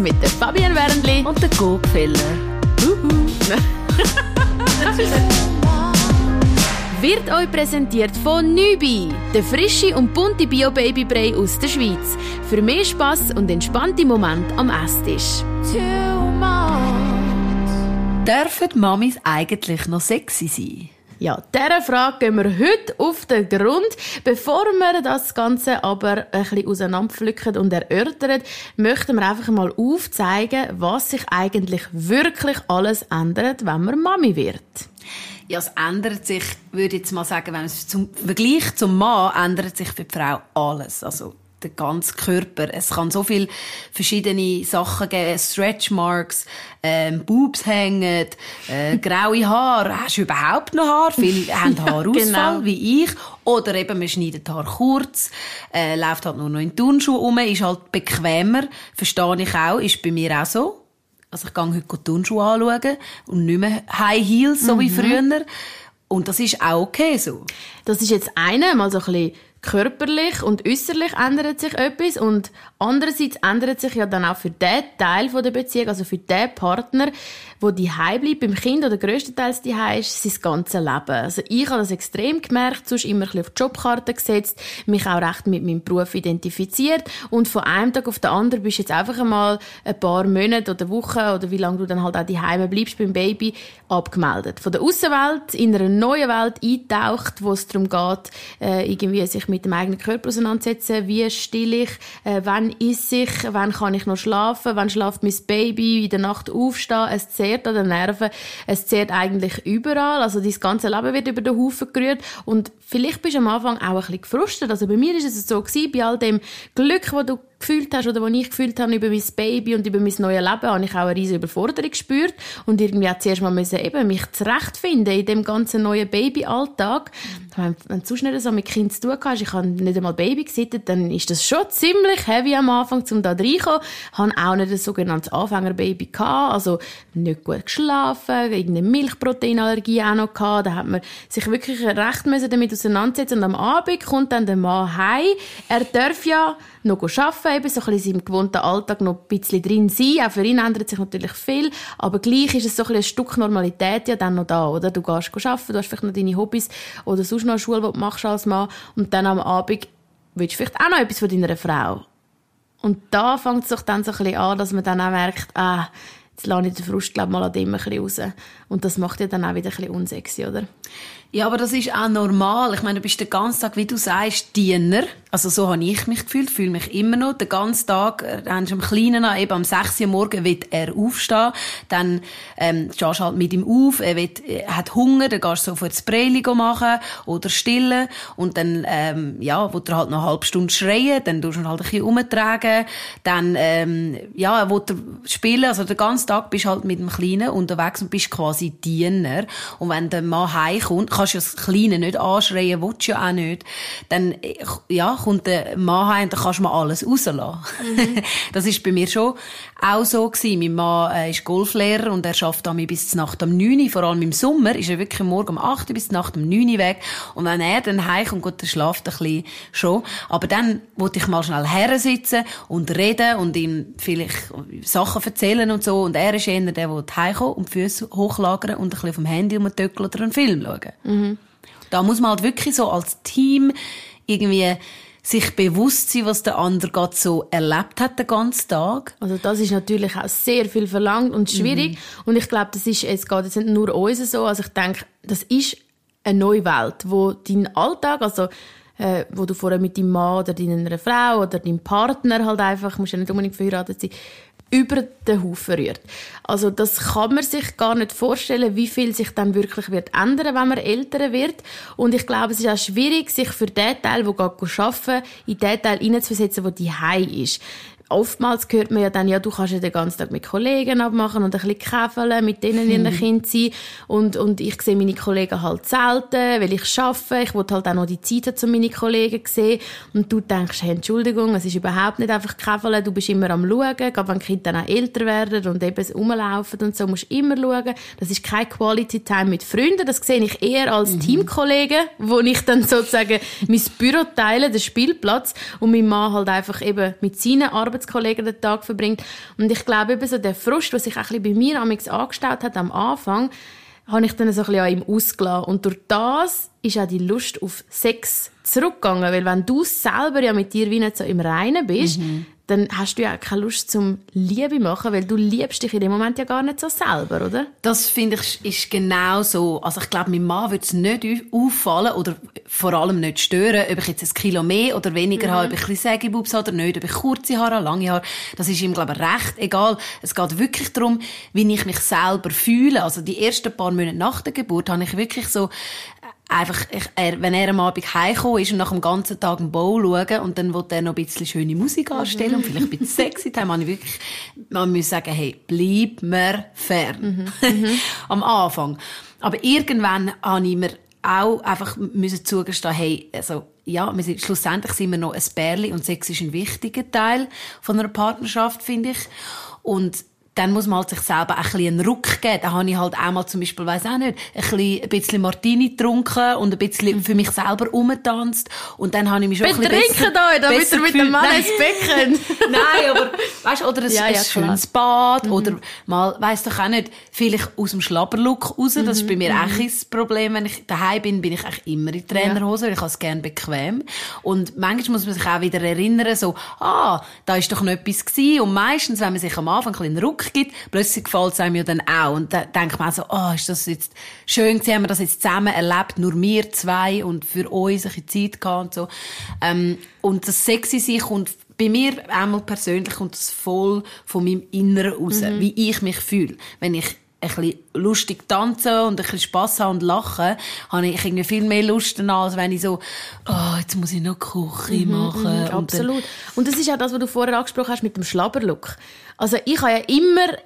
mit der Fabian Wernli und der Gogfeller. Wird euch präsentiert von Nübi, der frische und bunte Bio-Babybrei aus der Schweiz. Für mehr Spass und entspannte Momente am Esstisch. Dürfen Mamis eigentlich noch sexy sein? Ja, dieser Frage gehen wir heute auf den Grund. Bevor wir das Ganze aber ein bisschen auseinanderpflücken und erörtern, möchten wir einfach mal aufzeigen, was sich eigentlich wirklich alles ändert, wenn man Mami wird. Ja, es ändert sich, würde ich jetzt mal sagen, wenn es zum Vergleich zum Mann ändert sich für die Frau alles. Also der ganze Körper. Es kann so viele verschiedene Sachen geben. Stretchmarks, ähm, Boobs hängen, äh, graue Haare. Hast du überhaupt noch Haar? Viele haben Haarausfall, genau. wie ich. Oder eben, man schneidet Haar kurz, äh, läuft halt nur noch in Turnschuhe rum, ist halt bequemer. Verstehe ich auch, ist bei mir auch so. Also ich gehe heute Turnschuhe anschauen und nicht mehr High Heels, so mhm. wie früher. Und das ist auch okay so. Das ist jetzt eine, mal so ein bisschen körperlich und äußerlich ändert sich etwas und andererseits ändert sich ja dann auch für den Teil der Beziehung, also für den Partner, wo die bleibt beim Kind oder größtenteils die ist, sein ganzes Leben. Also ich habe das extrem gemerkt, sonst immer ein bisschen auf die Jobkarte gesetzt, mich auch recht mit meinem Beruf identifiziert und von einem Tag auf den anderen bist du jetzt einfach einmal ein paar Monate oder Wochen oder wie lange du dann halt auch die bleibst beim Baby abgemeldet. Von der Außenwelt in einer neuen Welt eintaucht, wo es darum geht, äh, irgendwie sich mit dem eigenen Körper auseinandersetzen, wie still ich, äh, wann ist ich, wann kann ich noch schlafen, wann schlaft mein Baby, in der Nacht aufstehen, es zehrt an den Nerven, es zehrt eigentlich überall, also dein ganze Leben wird über den Haufen gerührt und vielleicht bist du am Anfang auch ein bisschen gefrustet, also bei mir ist es so gewesen, bei all dem Glück, wo du gefühlt hast oder was ich gefühlt habe über mein Baby und über mein neues Leben, habe ich auch eine riesige Überforderung gespürt und irgendwie auch zuerst mal müssen eben mich zurechtfinden in dem ganzen neuen Babyalltag. Wenn, du sonst nicht so mit Kind zu tun hast, ich habe nicht einmal Baby gesittet, dann ist das schon ziemlich heavy am Anfang, um da reinkommen. Ich habe auch nicht ein sogenanntes Anfängerbaby gehabt, also nicht gut geschlafen, irgendeine Milchproteinallergie auch noch gehabt, da hat man sich wirklich recht müssen damit auseinandersetzen und am Abend kommt dann der Mann heim, er darf ja noch arbeiten, eben so ein bisschen im gewohnten Alltag noch ein bisschen drin sein. Auch für ihn ändert sich natürlich viel, aber gleich ist es so ein, ein Stück Normalität ja dann noch da, oder? Du gehst arbeiten, du hast vielleicht noch deine Hobbys oder sonst noch eine Schule, die du machst als Mann und dann am Abend willst du vielleicht auch noch etwas von deiner Frau. Und da fängt es doch dann so ein bisschen an, dass man dann auch merkt, ah, jetzt lasse ich den Frust glaub, mal an dem ein bisschen raus. Und das macht ja dann auch wieder ein bisschen unsexy, oder? Ja, aber das ist auch normal. Ich meine, du bist den ganzen Tag, wie du sagst, Diener. Also so habe ich mich gefühlt, fühle mich immer noch. Den ganzen Tag, äh, dann am Kleinen an, eben am 6 Uhr morgen wird er aufstehen. Dann ähm, stehst du halt mit ihm auf, er, wird, er hat Hunger, dann gehst du sofort das Breili machen oder stillen. Und dann, ähm, ja, wo er halt noch eine halbe Stunde schreien, dann tust du ihn halt ein bisschen umtragen. Dann, ähm, ja, er will spielen. Also den ganzen Tag bist du halt mit dem Kleinen unterwegs und bist quasi Diener. Und wenn der Mann heimkommt, kannst du das Kleine nicht anschreien, willst du ja auch nicht. Dann, ja, kommt der Mann heim und dann kannst du mal alles rauslassen. Mhm. das ist bei mir schon auch so gewesen. Mein Mann äh, ist Golflehrer und er schafft damit bis zur Nacht um 9 Uhr. Vor allem im Sommer ist er wirklich morgen um 8 Uhr bis zur Nacht um 9 Uhr weg. Und wenn er dann heimkommt, gut, der schlaft ein bisschen schon. Aber dann wollte ich mal schnell her sitzen und reden und ihm vielleicht Sachen erzählen und so. Und er ist eher der, der heimkommt und die Füße hochlagern und ein bisschen vom Handy umtöckeln oder einen Film schauen. Mhm. Da muss man halt wirklich so als Team irgendwie sich bewusst sein, was der andere gerade so erlebt hat den ganzen Tag. Also das ist natürlich auch sehr viel verlangt und schwierig. Mhm. Und ich glaube, das ist, es geht jetzt nicht nur uns so. Also ich denke, das ist eine neue Welt, wo dein Alltag, also äh, wo du vorher mit deinem Mann oder deiner Frau oder deinem Partner halt einfach, musst ja nicht unbedingt verheiratet sein, über den Haufen rührt. Also das kann man sich gar nicht vorstellen, wie viel sich dann wirklich wird ändern, wenn man älter wird. Und ich glaube, es ist auch schwierig, sich für den Teil, der arbeiten in den Teil hineinzuversetzen, der die ist oftmals hört man ja dann, ja, du kannst ja den ganzen Tag mit Kollegen abmachen und ein bisschen käfeln, mit denen in der hm. Kind sein. Und, und ich sehe meine Kollegen halt selten, weil ich arbeite. Ich will halt auch noch die Zeit haben, um meine Kollegen zu sehen. Und du denkst, hey, Entschuldigung, es ist überhaupt nicht einfach käfeln. Du bist immer am Schauen, gerade wenn Kinder dann auch älter werden und eben rumlaufen und so, musst du immer schauen. Das ist kein Quality Time mit Freunden. Das sehe ich eher als mhm. Teamkollegen, wo ich dann sozusagen mein Büro teile, den Spielplatz, und mein Mann halt einfach eben mit seinen Arbeiten Arbeitskollegen den Tag verbringt. Und ich glaube, eben so der Frust, was sich ein bisschen bei mir angestaut hat am Anfang, habe ich dann so ein bisschen an ihm ausgelassen. Und durch das ist auch die Lust auf Sex zurückgegangen. Weil wenn du selber ja mit dir wie nicht so im Reinen bist, mhm dann hast du ja auch keine Lust zum Liebe machen, weil du liebst dich in dem Moment ja gar nicht so selber, oder? Das finde ich ist genau so. Also ich glaube, mein Mann würde es nicht auffallen oder vor allem nicht stören, ob ich jetzt ein Kilo mehr oder weniger mhm. habe, ob ich ein Sägebubs habe oder nicht, ob ich kurze Haare habe, lange Haare. Das ist ihm, glaube ich, recht egal. Es geht wirklich darum, wie ich mich selber fühle. Also die ersten paar Monate nach der Geburt habe ich wirklich so einfach, ich, er, wenn er am Abend heimgekommen ist und nach dem ganzen Tag einen Bowl schauen und dann will er noch ein bisschen schöne Musik anstellen und vielleicht ein bisschen sexy, dann habe ich wirklich, man muss sagen, hey, bleib mir fern. Mhm. am Anfang. Aber irgendwann habe ich mir auch einfach müssen zugestehen, hey, also, ja, wir sind, schlussendlich sind wir noch ein Bärli und Sex ist ein wichtiger Teil von einer Partnerschaft, finde ich. Und dann muss man halt sich selber ein bisschen einen Ruck geben. Da habe ich halt auch mal zum Beispiel, weiss auch nicht, ein, bisschen, ein bisschen Martini getrunken und ein bisschen für mich selber umgetanzt. Und dann habe ich mich schon Betrinken ein bisschen besser, euch, damit ihr mit dem Mann ins Becken. Nein, aber, weißt, oder ein, ja, ja, ein schönes Bad, mhm. oder mal, weiss doch auch nicht, vielleicht aus dem Schlabberlook raus. Mhm. Das ist bei mir mhm. auch ein Problem. Wenn ich daheim bin, bin ich eigentlich immer in Trainerhose, ja. weil ich es gerne bequem. Und manchmal muss man sich auch wieder erinnern, so, ah, da ist doch noch etwas gewesen. Und meistens, wenn man sich am Anfang ein bisschen Ruck gibt, plötzlich gefällt es einem ja dann auch. Und da denkt man so, oh, ist das jetzt schön gewesen, haben wir das jetzt zusammen erlebt, nur wir zwei und für uns ein bisschen Zeit gehabt und so. Ähm, und das sexy sich kommt bei mir einmal persönlich kommt das voll von meinem Inneren raus, mhm. wie ich mich fühle. Wenn ich ein bisschen lustig tanzen und ein bisschen Spass haben und lachen, habe ich irgendwie viel mehr Lust daran, als wenn ich so, oh, jetzt muss ich noch Küche mhm, machen. Mhm, und absolut. Und das ist auch das, was du vorher angesprochen hast mit dem Schlabberlook. Also ich habe ja immer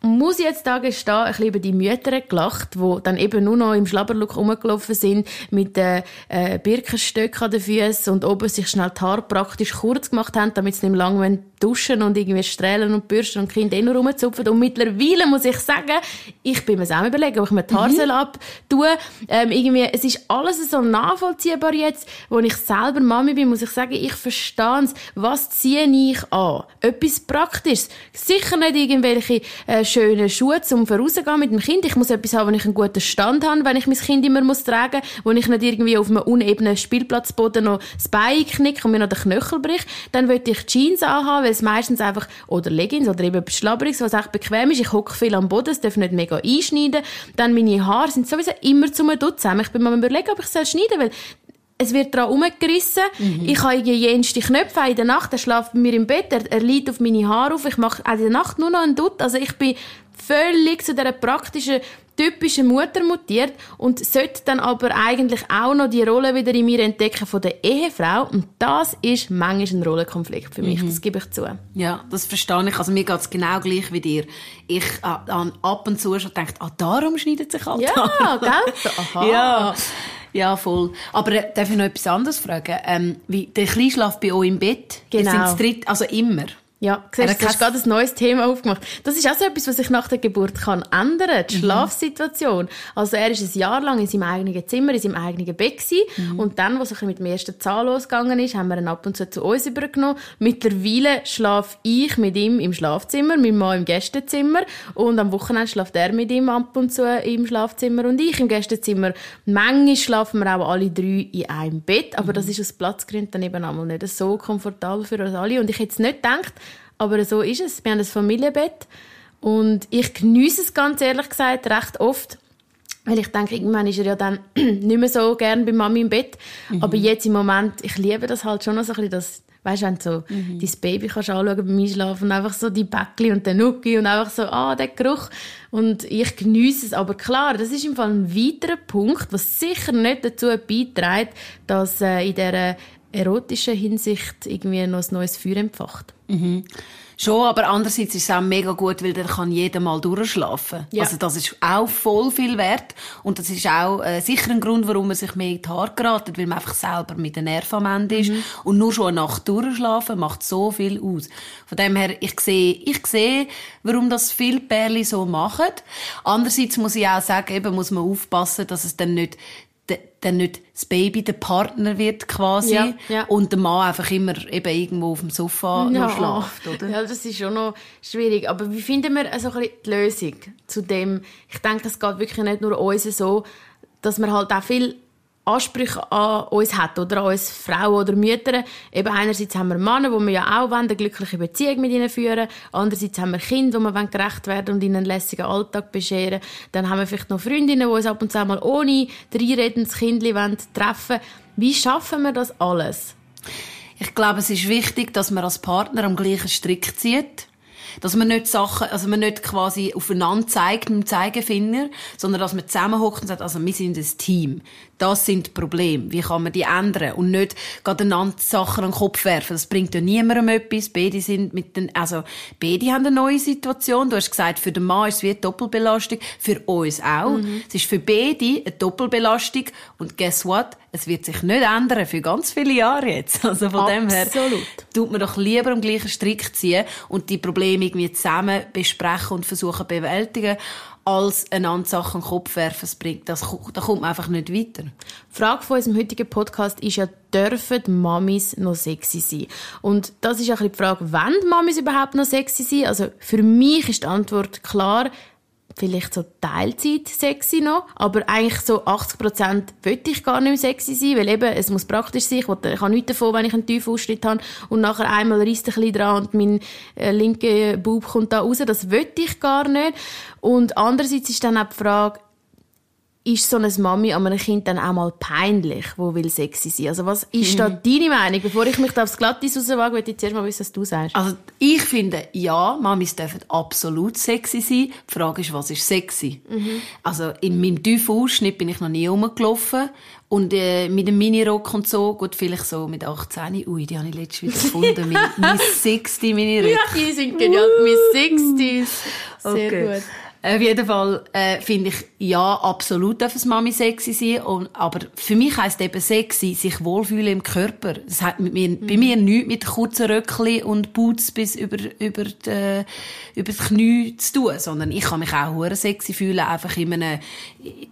muss ich jetzt da gestehen, ein bisschen über die Mütter gelacht, die dann eben nur noch im Schlabberlook rumgelaufen sind, mit den äh, Birkenstöcken an den Füßen und oben sich schnell die Haare praktisch kurz gemacht haben, damit sie nicht lang duschen und irgendwie strahlen und bürsten und Kinder eh nur rumzupfen. Und mittlerweile muss ich sagen, ich bin mir auch überlegen, ob ich mir die Haare mhm. abtue. Ähm, irgendwie, es ist alles so nachvollziehbar jetzt, wo ich selber Mami bin, muss ich sagen, ich verstehe es. Was ziehe ich an? Etwas Praktisches. Sicher nicht irgendwelche äh, schönen Schuhe, um rauszugehen mit dem Kind. Ich muss etwas haben, wo ich einen guten Stand habe, wenn ich mein Kind immer muss tragen muss, wo ich nicht irgendwie auf einem unebenen Spielplatzboden noch das Bein knicke und mir noch den Knöchel bricht. Dann würde ich Jeans anhaben, weil es meistens einfach, oder Leggings oder eben Schlabberings, was echt bequem ist. Ich hocke viel am Boden, es darf nicht mega einschneiden. Dann meine Haare sind sowieso immer zum Dutzen. Ich bin mir überlegen, ob ich es schneiden soll, es wird daran umgerissen. Mhm. Ich habe jenste Knöpfe in der Nacht. Er schläft bei mir im Bett. Er, er liegt auf meine Haare auf. Ich mache auch in der Nacht nur noch einen Dutt. Also ich bin völlig zu dieser praktischen, typischen Mutter mutiert und sollte dann aber eigentlich auch noch die Rolle wieder in mir entdecken von der Ehefrau. Und das ist manchmal ein Rollenkonflikt für mich. Mhm. Das gebe ich zu. Ja, das verstehe ich. Also mir geht es genau gleich wie dir. Ich äh, ab und zu schon denkt, ah, darum schneidet sich halt Ja, gell? Aha. ja. Ja, voll. Aber äh, darf ich noch etwas anderes fragen? Ähm, wie, der Kleinschlaf bei euch im Bett? Genau. Dritt, also immer? Ja, siehst, du hast gerade ein neues Thema aufgemacht. Das ist auch so etwas, was sich nach der Geburt kann ändern, die mhm. Schlafsituation. Also er ist ein Jahr lang in seinem eigenen Zimmer, in seinem eigenen Bett gewesen. Mhm. und dann, was mit dem ersten Zahn losgegangen ist, haben wir ihn ab und zu zu uns übergenommen. Mittlerweile schlafe ich mit ihm im Schlafzimmer, mein Mann im Gästezimmer und am Wochenende schlaft er mit ihm ab und zu im Schlafzimmer und ich im Gästezimmer. Manchmal schlafen wir auch alle drei in einem Bett, aber mhm. das ist aus Platzgründen dann eben einmal nicht so komfortabel für uns alle und ich hätte nicht gedacht, aber so ist es. Wir haben ein Familienbett. Und ich genieße es ganz ehrlich gesagt recht oft. Weil ich denke, irgendwann ist er ja dann nicht mehr so gern bei Mami im Bett. Mhm. Aber jetzt im Moment, ich liebe das halt schon noch so ein bisschen, dass, weißt, wenn du so mhm. dein Baby kannst anschauen beim Einschlafen und einfach so die Bäckli und den Nuki und einfach so, ah, der Geruch. Und ich genieße es. Aber klar, das ist im Fall ein weiterer Punkt, was sicher nicht dazu beiträgt, dass äh, in dieser erotischen Hinsicht irgendwie noch ein neues Feuer empfacht. Mhm. Schon, aber andererseits ist es auch mega gut, weil dann kann jeder mal durchschlafen. Ja. Also das ist auch voll viel wert und das ist auch äh, sicher ein Grund, warum man sich mehr in die Haare geratet, weil man einfach selber mit den Nerven am Ende ist. Mhm. Und nur schon eine Nacht durchschlafen macht so viel aus. Von dem her, ich sehe, ich sehe, warum das viele Pärchen so machen. Andererseits muss ich auch sagen, eben muss man aufpassen, dass es dann nicht dann nicht das Baby der Partner wird quasi Ja, ja. und der Mann einfach immer eben irgendwo auf dem Sofa noch schlaft, oder? Ja, das ist schon noch schwierig. Aber wie finden wir also ein die Lösung zu dem? Ich denke, es geht wirklich nicht nur uns so, dass wir halt auch viel Ansprüche an uns hat oder an uns Frauen oder Mütter. Eben einerseits haben wir Männer, wo wir ja auch wollen, eine glückliche Beziehung mit ihnen führen. Andererseits haben wir Kinder, wo wir wollen gerecht werden und ihnen einen lässigen Alltag bescheren. Dann haben wir vielleicht noch Freundinnen, die uns ab und zu mal ohne Reinreden das Kind wollen treffen. Wie schaffen wir das alles? Ich glaube, es ist wichtig, dass man als Partner am gleichen Strick zieht. Dass man nicht Sachen, also man nicht quasi aufeinander zeigt mit dem Zeigefinger, sondern dass man zusammenhockt und sagt, also wir sind ein Team. Das sind die Probleme. Wie kann man die ändern? Und nicht gerade einander Sachen an den Kopf werfen. Das bringt ja niemandem etwas. Beide sind mit den, also, beide haben eine neue Situation. Du hast gesagt, für den Mann ist es wie eine Doppelbelastung. Für uns auch. Es ist für beide eine Doppelbelastung. Und guess what? Es wird sich nicht ändern für ganz viele Jahre jetzt. Also von dem her Absolut. tut man doch lieber am gleichen Strick ziehen und die Probleme irgendwie zusammen besprechen und versuchen zu bewältigen, als einander Sachen an den Kopf werfen. Das bringt, das, da kommt man einfach nicht weiter. Die Frage von unserem heutigen Podcast ist ja, dürfen Mamis noch sexy sein? Und das ist bisschen die Frage, wollen Mamis überhaupt noch sexy sein? Also für mich ist die Antwort klar, vielleicht so Teilzeit sexy noch, aber eigentlich so 80 Prozent möchte ich gar nicht mehr sexy sein, weil eben, es muss praktisch sein, ich, will, habe nichts davon, wenn ich einen tiefen Ausschnitt habe und nachher einmal reißt ein bisschen dran und mein äh, linker Bub kommt da raus, das möchte ich gar nicht. Und andererseits ist dann auch die Frage, ist so eine Mami an einem Kind dann auch mal peinlich, wo will sexy sein? Also was ist da deine Meinung? Bevor ich mich da aufs Glatteis rauswage, möchte ich zuerst mal wissen, was du sagst. Also ich finde, ja, Mamis dürfen absolut sexy sein. Die Frage ist, was ist sexy? Also in meinem tiefen Ausschnitt bin ich noch nie rumgelaufen. Und äh, mit dem Minirock und so, gut, vielleicht so mit 18, ui, die habe ich letztens wieder gefunden, mein, mein 60 Minirock. Ja, die sind genial. Miss 60s. Sehr Okay. gut. Auf jeden Fall äh, finde ich, ja, absolut darf es Mami sexy sein. Und, aber für mich heisst eben sexy, sich wohlfühlen im Körper. Das hat mit mir, bei mir nichts mit kurzen Röckli und Boots bis über, über, die, über das Knie zu tun. Sondern ich kann mich auch hure sexy fühlen, einfach in einem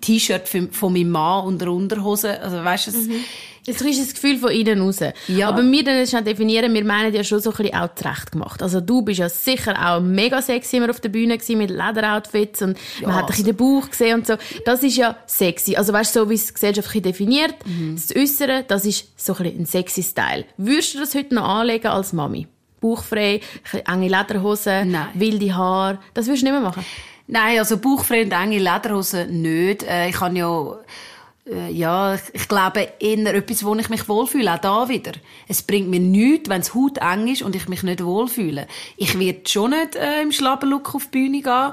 T-Shirt von meinem Mann und der Unterhose. Also weißt du, es- ist das Gefühl von innen raus. Ja. Aber wir dann schnell definieren, wir meinen ja schon so ein bisschen auch zurecht gemacht. Also du bist ja sicher auch mega sexy immer auf der Bühne gewesen, mit Lederoutfits und man hat dich in den Bauch gesehen und so. Das ist ja sexy. Also weißt du, so wie es gesellschaftlich definiert, Mhm. das Äußere, das ist so ein bisschen ein sexy Style. Würdest du das heute noch anlegen als Mami? Bauchfrei, enge Lederhosen, Nein. wilde Haare. Das würdest du nicht mehr machen? Nein, also bauchfrei und enge Lederhosen nicht. Äh, ich habe ja, ja, ich, ich glaube eher etwas, wo ich mich wohlfühle. Auch da wieder. Es bringt mir nichts, wenn es Haut eng ist und ich mich nicht wohlfühle. Ich werde schon nicht äh, im Schlabberlook auf die Bühne gehen,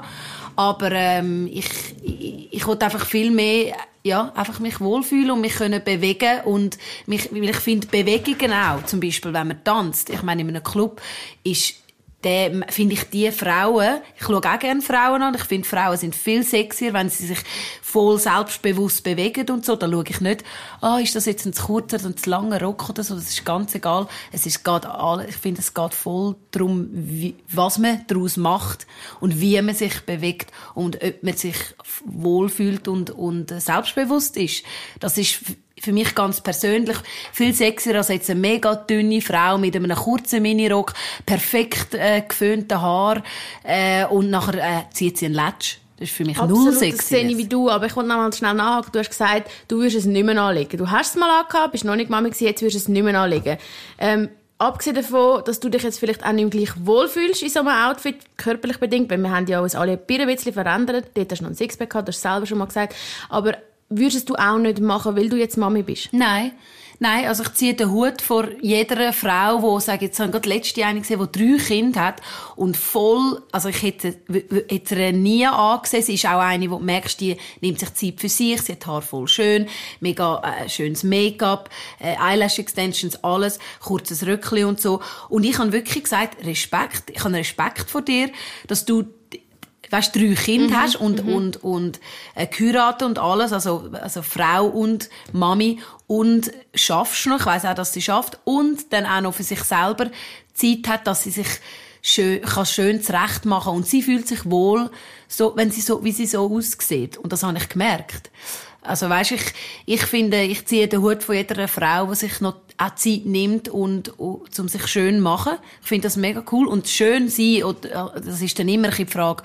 aber ähm, ich, ich, ich will einfach viel mehr ja, einfach mich wohlfühlen und mich können bewegen und mich, weil ich finde Bewegungen auch, zum Beispiel, wenn man tanzt. Ich meine, in einem Club ist der finde ich die Frauen, ich schaue auch gerne Frauen an, ich finde Frauen sind viel sexier, wenn sie sich voll selbstbewusst bewegen und so, da schaue ich nicht, ah, ist das jetzt ein zu kurzer oder ein zu langer Rock oder so, das ist ganz egal, es ist geht alle, ich finde, es geht voll darum, wie, was man daraus macht und wie man sich bewegt und ob man sich wohlfühlt und, und äh, selbstbewusst ist. Das ist für mich ganz persönlich viel sexier als jetzt eine mega dünne Frau mit einem kurzen Minirock, perfekt äh, geföhnten Haar äh, und nachher äh, zieht sie einen Latsch. Das ist für mich null Absolut, sexy. das sehe ich wie du, aber ich wollte noch mal schnell nachhaken. Du hast gesagt, du würdest es nicht mehr anlegen. Du hast es mal angehabt, bist noch nicht Mami gewesen, jetzt würdest du es nicht mehr anlegen. Ähm, abgesehen davon, dass du dich jetzt vielleicht auch nicht mehr gleich wohlfühlst in so einem Outfit, körperlich bedingt, weil wir haben ja uns alle ein bisschen verändert. Dort hast du noch ein Sixpack gehabt, das hast du selber schon mal gesagt. Aber würdest du auch nicht machen, weil du jetzt Mami bist? Nein. Nein, also ich ziehe den Hut vor jeder Frau, die, sage jetzt, ich gerade letzte eine gesehen, die drei Kinder hat und voll, also ich hätte, hätte ihr nie angesehen, sie ist auch eine, wo du merkst, die nimmt sich Zeit für sich, sie hat Haar voll schön, mega äh, schönes Make-up, äh, Eyelash Extensions, alles, kurzes Röckli und so. Und ich habe wirklich gesagt, Respekt, ich habe Respekt vor dir, dass du weißt, drei Kinder hast und, und, und äh, geheiratet und alles, also, also Frau und Mami und schaffst noch, ich weiss auch, dass sie schafft und dann auch noch für sich selber Zeit hat, dass sie sich schön, kann schön zurecht machen und sie fühlt sich wohl, so, wenn sie so, wie sie so aussieht. Und das habe ich gemerkt. Also weißt, ich, ich finde, ich ziehe den Hut von jeder Frau, die sich noch auch Zeit nimmt und, und um sich schön machen. Ich finde das mega cool und schön sein, oder, das ist dann immer die Frage,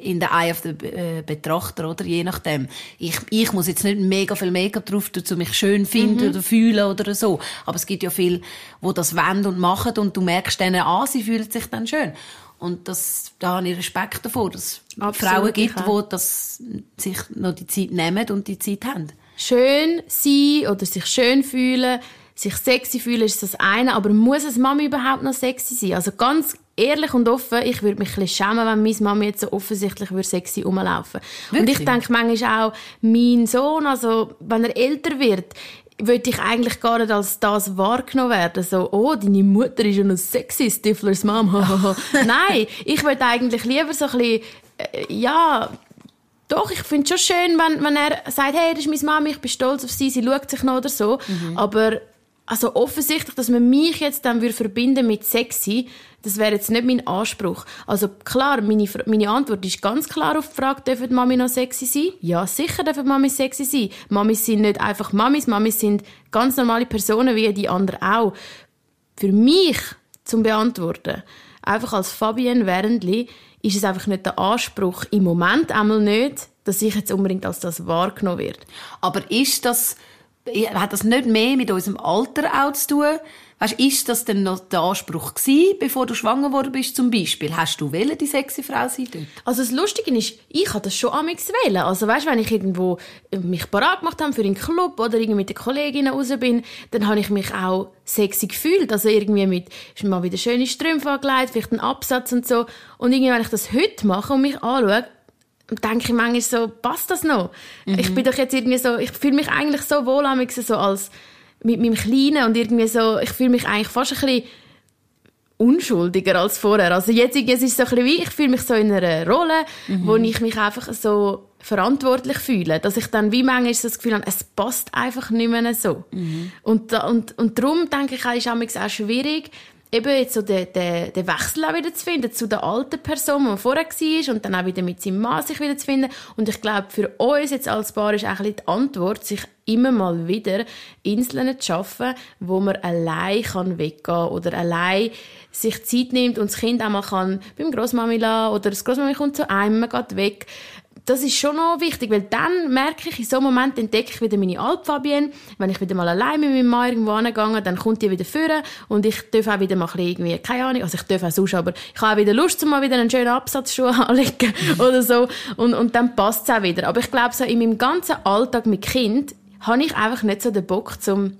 in der Eye of the äh, Betrachter, oder? Je nachdem. Ich, ich muss jetzt nicht mega viel Make-up drauf tun, um mich schön finden mhm. oder fühlen oder so. Aber es gibt ja viele, wo das wollen und machen und du merkst denen an, sie fühlen sich dann schön. Und das, da habe ich Respekt davor, dass es Frauen gibt, die das sich noch die Zeit nehmen und die Zeit haben. Schön sein oder sich schön fühlen, sich sexy fühlen ist das eine, aber muss es Mami überhaupt noch sexy sein? Also ganz ehrlich und offen, ich würde mich ein bisschen schämen, wenn meine Mami jetzt so offensichtlich würde sexy rumlaufen. Und ich denke manchmal auch, mein Sohn, also wenn er älter wird, würde ich eigentlich gar nicht als das wahrgenommen werden. So, oh, deine Mutter ist ja noch sexy, Stiflers Mom. Nein, ich würde eigentlich lieber so ein bisschen, äh, ja, doch, ich finde es schon schön, wenn, wenn er sagt, hey, das ist meine Mama, ich bin stolz auf sie, sie schaut sich noch oder so. Mhm. Aber also offensichtlich, dass man mich jetzt dann würde verbinden mit sexy, das wäre jetzt nicht mein Anspruch. Also klar, meine, meine Antwort ist ganz klar auf die Frage, dürfen Mami noch sexy sein? Ja, sicher dürfen Mami sexy sein. Mamis sind nicht einfach Mamis, Mamis sind ganz normale Personen wie die anderen auch. Für mich zum Beantworten, einfach als Fabienne Wernli, ist es einfach nicht der Anspruch, im Moment einmal nicht, dass ich jetzt unbedingt als das wahrgenommen werde. Aber ist das hat das nicht mehr mit unserem Alter auch zu tun? Weißt, ist das denn noch der Anspruch gewesen, bevor du schwanger worden bist, zum Beispiel? Hast du wählen, die sexy Frau sein dort? Also das Lustige ist, ich habe das schon amix wählen. Also weißt, wenn ich irgendwo mich parat gemacht habe für einen Club oder irgendwie mit den Kolleginnen raus bin, dann habe ich mich auch sexy gefühlt. Also irgendwie mit, mal wieder schöne Strümpfe angelegt, vielleicht einen Absatz und so. Und irgendwie, wenn ich das heute mache und mich anschaue, denke ich manchmal so, passt das noch? Mhm. Ich bin doch jetzt irgendwie so, ich fühle mich eigentlich so wohl so als mit meinem Kleinen und irgendwie so, ich fühle mich eigentlich fast ein bisschen unschuldiger als vorher. Also jetzt ist es so ein bisschen wie, ich fühle mich so in einer Rolle, mhm. wo ich mich einfach so verantwortlich fühle, dass ich dann wie manchmal das Gefühl habe, es passt einfach nicht mehr so. Mhm. Und, und, und darum denke ich, ist es auch schwierig, eben jetzt so den, den, den Wechsel auch wieder zu finden zu der alten Person, die man vorher war und dann auch wieder mit seinem Mann sich wieder zu finden. Und ich glaube, für uns jetzt als Paar ist eigentlich die Antwort, sich immer mal wieder Inseln zu schaffen, wo man allein kann weggehen kann oder allein sich Zeit nimmt und das Kind auch mal kann beim Großmami lassen oder das Großmami kommt zu einem, man geht weg das ist schon noch wichtig, weil dann merke ich, in so einem Moment entdecke ich wieder meine Altfabienne. Wenn ich wieder mal allein mit meinem Mann irgendwo hingehe, dann kommt die wieder führen und ich darf auch wieder mal ein irgendwie, keine Ahnung, also ich darf auch sonst, aber ich habe auch wieder Lust, mal wieder einen schönen Absatzschuh anlegen oder so und, und dann passt es auch wieder. Aber ich glaube, so in meinem ganzen Alltag mit Kind habe ich einfach nicht so den Bock, zum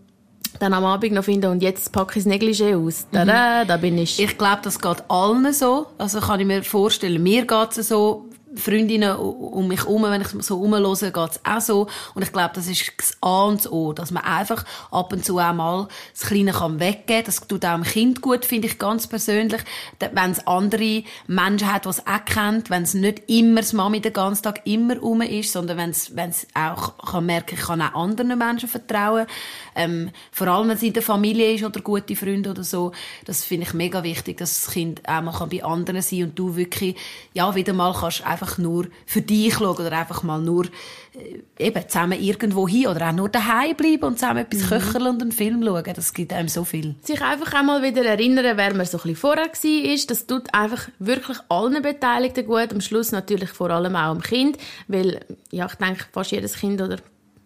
dann am Abend noch finden und jetzt packe ich das Negligé aus. Tada, mhm. da bin ich. Ich glaube, das geht allen so. Also kann ich mir vorstellen, mir geht es so, Freundinnen um mich herum, wenn ich so rumhöre, geht's auch so. Und ich glaube, das ist das A und das O, dass man einfach ab und zu auch mal das Kleine kann weggeben kann. Das tut auch dem Kind gut, finde ich ganz persönlich. Wenn es andere Menschen hat, die es auch kennt, wenn es nicht immer das Mami den ganzen Tag immer rum ist, sondern wenn es auch kann merken, ich kann auch anderen Menschen vertrauen. Ähm, vor allem, wenn es in der Familie ist oder gute Freunde oder so. Das finde ich mega wichtig, dass das Kind auch mal bei anderen sein kann und du wirklich, ja, wieder mal kannst einfach einfach nur für dich schauen oder einfach mal nur äh, eben zusammen irgendwo hin oder auch nur daheim bleiben und zusammen etwas mhm. köcheln und einen Film schauen. Das gibt einem so viel. Sich einfach einmal wieder erinnern, wer man so ein bisschen vorher war, das tut einfach wirklich allen Beteiligten gut. Am Schluss natürlich vor allem auch dem Kind, weil ja, ich denke, fast jedes Kind oder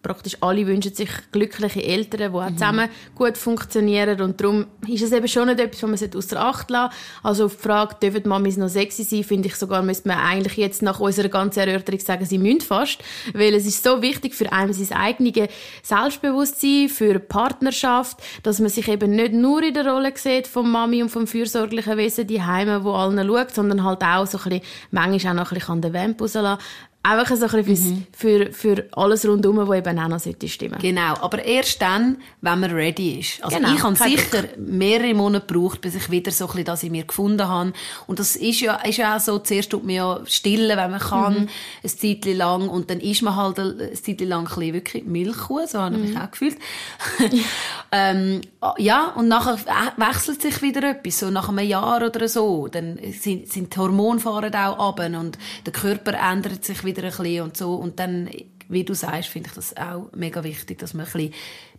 praktisch alle wünschen sich glückliche Eltern, die auch mhm. zusammen gut funktionieren. Und darum ist es eben schon nicht etwas, was man außer Acht lassen Also auf die Frage, dürfen Mamis noch sexy sein, finde ich sogar, müsste man eigentlich jetzt nach unserer ganzen Erörterung sagen, sie müssen fast. Weil es ist so wichtig für einen sein eigenes Selbstbewusstsein, für eine Partnerschaft, dass man sich eben nicht nur in der Rolle sieht vom Mami und vom fürsorglichen Wesen, die Heime, wo allen schaut, sondern halt auch so ein bisschen, manchmal auch noch ein bisschen an den Vamp rauslassen Einfach so ein bisschen mhm. für, für alles rundherum, was eben auch noch stimmen. Genau, aber erst dann, wenn man ready ist. Also genau, ich habe sicher Druck. mehrere Monate gebraucht, bis ich wieder so ein bisschen das in mir gefunden habe. Und das ist ja, ist ja auch so, zuerst tut man ja stillen, wenn man kann, mhm. ein Zeitchen lang. Und dann ist man halt ein Zeitchen lang ein bisschen wirklich Milchkuh, so habe ich mhm. mich auch gefühlt. ähm, ja, und nachher wechselt sich wieder etwas, so nach einem Jahr oder so. Dann sind, sind die Hormone fahren auch ab und der Körper ändert sich wieder ein bisschen und so. Und dann wie du sagst, finde ich das auch mega wichtig, dass man ein bisschen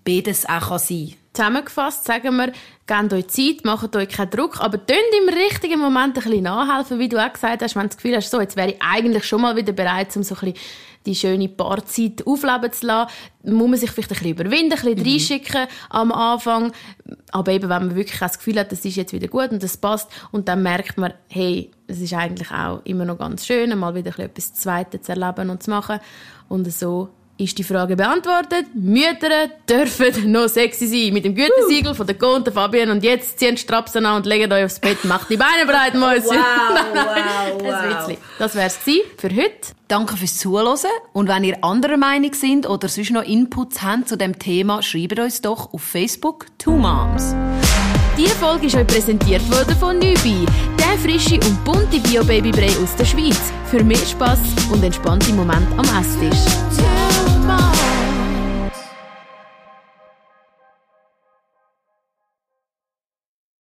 beides auch sein kann. Zusammengefasst sagen wir, gebt euch Zeit, macht euch keinen Druck, aber tönt im richtigen Moment ein bisschen nachhelfen, wie du auch gesagt hast, wenn du das Gefühl hast, so, jetzt wäre ich eigentlich schon mal wieder bereit, um so ein bisschen die schöne Paarzeit aufleben zu lassen, muss man sich vielleicht ein bisschen überwinden, ein bisschen mhm. reinschicken am Anfang. Aber eben, wenn man wirklich das Gefühl hat, das ist jetzt wieder gut und das passt, und dann merkt man, hey, es ist eigentlich auch immer noch ganz schön, mal wieder etwas Zweites zu erleben und zu machen. Und so ist die Frage beantwortet. Mütter dürfen noch sexy sein. Mit dem Gütesiegel uh. von der Co und der Fabian. Und jetzt ziehen Strapsen an und legen euch aufs Bett. Macht die Beine breit, Mäuschen. Wow, wow, wow. Das wär's für heute. Danke fürs Zuhören. Und wenn ihr anderer Meinung sind oder sonst noch Inputs habt zu dem Thema, schreibt uns doch auf Facebook Two Moms. Diese Folge ist euch präsentiert worden von Nübi, der frische und bunte Bio-Baby-Brei aus der Schweiz. Für mehr Spass und entspannte Momente am Esstisch.